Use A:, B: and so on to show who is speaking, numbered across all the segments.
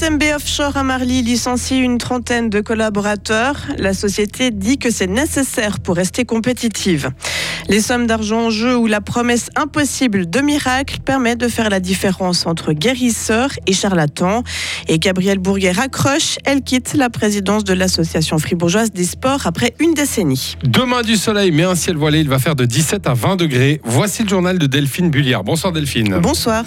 A: SMB Offshore à Marly licencie une trentaine de collaborateurs. La société dit que c'est nécessaire pour rester compétitive. Les sommes d'argent en jeu ou la promesse impossible de miracle permettent de faire la différence entre guérisseurs et charlatans. Et Gabrielle Bourguet raccroche, elle quitte la présidence de l'association fribourgeoise des sports après une décennie.
B: Demain du soleil, mais un ciel voilé, il va faire de 17 à 20 degrés. Voici le journal de Delphine Bulliard. Bonsoir Delphine.
A: Bonsoir.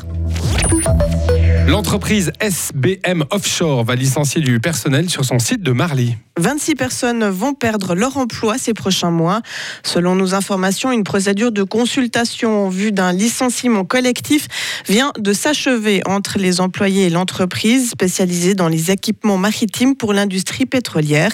B: L'entreprise SBM Offshore va licencier du personnel sur son site de Marly.
A: 26 personnes vont perdre leur emploi ces prochains mois. Selon nos informations, une procédure de consultation en vue d'un licenciement collectif vient de s'achever entre les employés et l'entreprise spécialisée dans les équipements maritimes pour l'industrie pétrolière.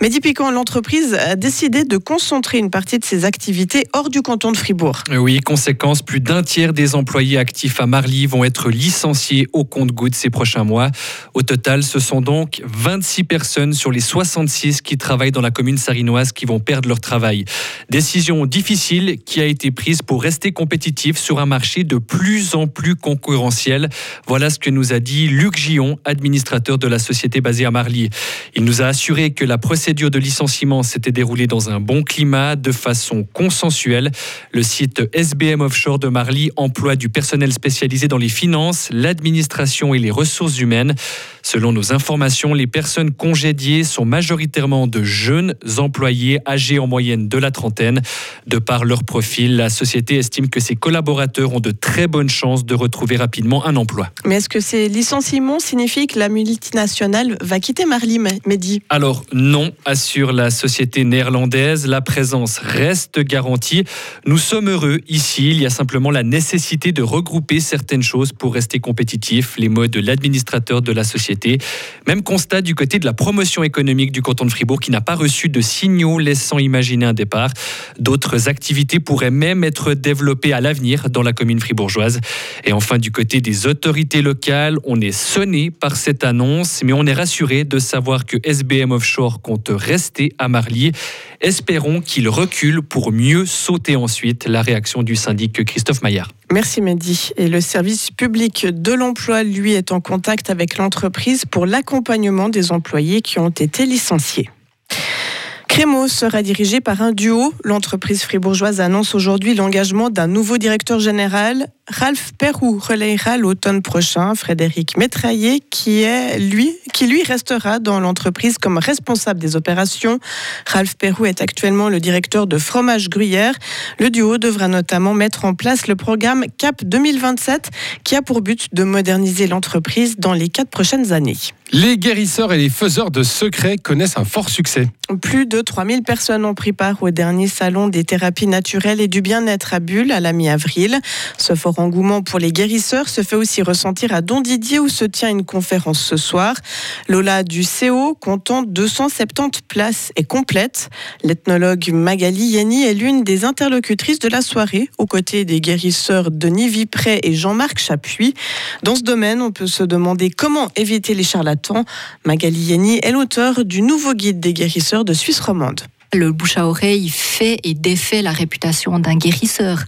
A: Mehdi Piquant, l'entreprise a décidé de concentrer une partie de ses activités hors du canton de Fribourg?
C: Oui, conséquence, plus d'un tiers des employés actifs à Marly vont être licenciés au compte-gouttes ces prochains mois. Au total, ce sont donc 26 personnes sur les 60 66 qui travaillent dans la commune sarinoise qui vont perdre leur travail. Décision difficile qui a été prise pour rester compétitif sur un marché de plus en plus concurrentiel. Voilà ce que nous a dit Luc Gillon, administrateur de la société basée à Marly. Il nous a assuré que la procédure de licenciement s'était déroulée dans un bon climat, de façon consensuelle. Le site SBM Offshore de Marly emploie du personnel spécialisé dans les finances, l'administration et les ressources humaines. Selon nos informations, les personnes congédiées sont majoritairement de jeunes employés âgés en moyenne de la trentaine. De par leur profil, la société estime que ses collaborateurs ont de très bonnes chances de retrouver rapidement un emploi.
A: Mais est-ce que ces licenciements signifient que la multinationale va quitter Marly, Mehdi?
C: Alors non, assure la société néerlandaise, la présence reste garantie. Nous sommes heureux ici, il y a simplement la nécessité de regrouper certaines choses pour rester compétitif, les mots de l'administrateur de la société même constat du côté de la promotion économique du canton de Fribourg qui n'a pas reçu de signaux laissant imaginer un départ. D'autres activités pourraient même être développées à l'avenir dans la commune fribourgeoise. Et enfin, du côté des autorités locales, on est sonné par cette annonce, mais on est rassuré de savoir que SBM Offshore compte rester à Marly. Espérons qu'il recule pour mieux sauter ensuite. La réaction du syndic Christophe Maillard.
A: Merci Mehdi. Et le service public de l'emploi, lui, est en contact avec l'entreprise pour l'accompagnement des employés qui ont été licenciés. Crémo sera dirigé par un duo. L'entreprise fribourgeoise annonce aujourd'hui l'engagement d'un nouveau directeur général. Ralph Perrou relayera l'automne prochain Frédéric Métraillé, qui, est, lui, qui lui restera dans l'entreprise comme responsable des opérations. Ralph Perrou est actuellement le directeur de Fromage Gruyère. Le duo devra notamment mettre en place le programme CAP 2027, qui a pour but de moderniser l'entreprise dans les quatre prochaines années.
B: Les guérisseurs et les faiseurs de secrets connaissent un fort succès.
A: Plus de 3000 personnes ont pris part au dernier salon des thérapies naturelles et du bien-être à Bulle à la mi-avril. Ce fort engouement pour les guérisseurs se fait aussi ressentir à Don Didier où se tient une conférence ce soir. Lola du CO, comptant 270 places, est complète. L'ethnologue Magali Yenny est l'une des interlocutrices de la soirée, aux côtés des guérisseurs Denis Vipré et Jean-Marc Chapuis. Dans ce domaine, on peut se demander comment éviter les charlatans Magali Yenny est l'auteur du nouveau guide des guérisseurs de Suisse romande.
D: Le bouche à oreille fait et défait la réputation d'un guérisseur.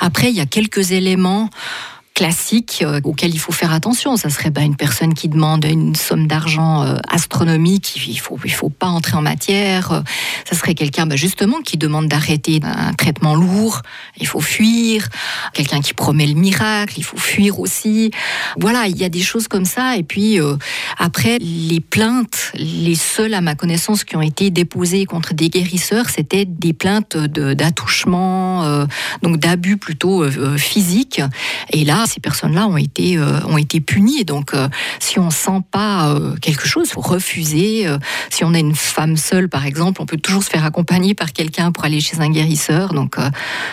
D: Après, il y a quelques éléments classique euh, auquel il faut faire attention. Ça serait bah, une personne qui demande une somme d'argent euh, astronomique. Il faut, il faut pas entrer en matière. Euh, ça serait quelqu'un bah, justement qui demande d'arrêter un traitement lourd. Il faut fuir. Quelqu'un qui promet le miracle. Il faut fuir aussi. Voilà, il y a des choses comme ça. Et puis après, les plaintes, les seules à ma connaissance qui ont été déposées contre des guérisseurs, c'était des plaintes d'attouchement, donc d'abus plutôt physiques. Et là, ces personnes-là ont été euh, ont été punies. Donc, euh, si on sent pas euh, quelque chose, refuser. si on est une femme seule, par exemple, on peut toujours se faire accompagner par quelqu'un pour aller chez un guérisseur. Donc,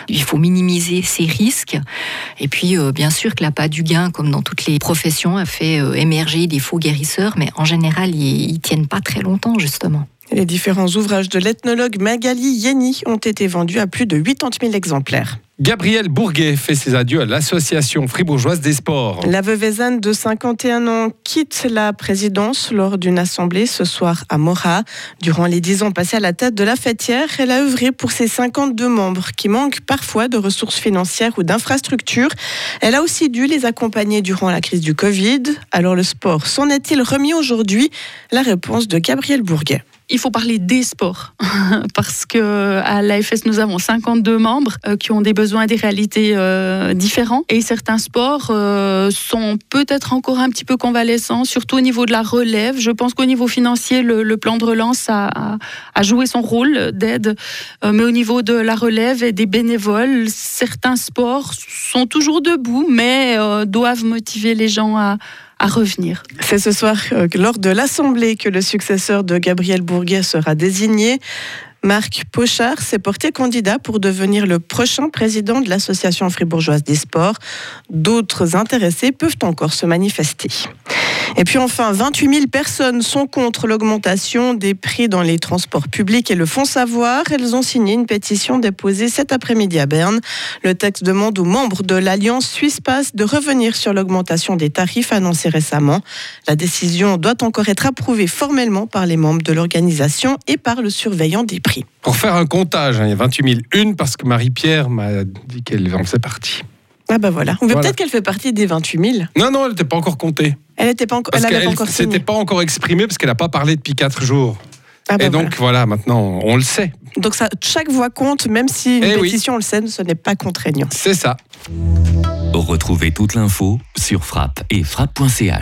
D: il faut minimiser ces risques. Et puis, bien sûr, que la pas du gain, comme dans toutes les professions, a fait émerger des faux guérisseurs, mais en général, ils, ils tiennent pas très longtemps, justement.
A: Les différents ouvrages de l'ethnologue Magali Yeni ont été vendus à plus de 80 000 exemplaires.
B: Gabriel Bourguet fait ses adieux à l'association fribourgeoise des sports.
A: La veuve de 51 ans quitte la présidence lors d'une assemblée ce soir à Mora. Durant les 10 ans passés à la tête de la fêtière, elle a œuvré pour ses 52 membres qui manquent parfois de ressources financières ou d'infrastructures. Elle a aussi dû les accompagner durant la crise du Covid. Alors le sport, s'en est-il remis aujourd'hui? La réponse de Gabriel Bourguet
E: il faut parler des sports parce que à l'AFS nous avons 52 membres euh, qui ont des besoins et des réalités euh, différents et certains sports euh, sont peut-être encore un petit peu convalescents, surtout au niveau de la relève. Je pense qu'au niveau financier, le, plan de relance a, a, joué son rôle d'aide, mais au niveau de la relève et des bénévoles, certains sports sont toujours debout, mais doivent motiver les gens à à revenir.
A: C'est ce soir, euh, lors de l'Assemblée, que le successeur de Gabriel Bourguet sera désigné. Marc Pochard s'est porté candidat pour devenir le prochain président de l'Association fribourgeoise des sports. D'autres intéressés peuvent encore se manifester. Et puis enfin, 28 000 personnes sont contre l'augmentation des prix dans les transports publics et le font savoir. Elles ont signé une pétition déposée cet après-midi à Berne. Le texte demande aux membres de l'Alliance Suisse Pass de revenir sur l'augmentation des tarifs annoncés récemment. La décision doit encore être approuvée formellement par les membres de l'organisation et par le surveillant des prix.
B: Pour faire un comptage, hein, il y a 28 000 une parce que Marie-Pierre m'a dit qu'elle en faisait partie.
A: Ah bah voilà. On voilà. peut-être qu'elle fait partie des 28 000.
B: Non, non, elle n'était pas encore comptée.
A: Elle n'était pas, encore.
B: elle
A: pas encore
B: C'était pas encore exprimé parce qu'elle n'a pas parlé depuis 4 jours. Ah bah et donc voilà. maintenant on le sait.
A: Donc ça, chaque voix compte, même si une eh pétition, on le sait, ce n'est pas contraignant.
B: C'est ça.
F: Retrouvez toute l'info sur frappe et frappe.ch.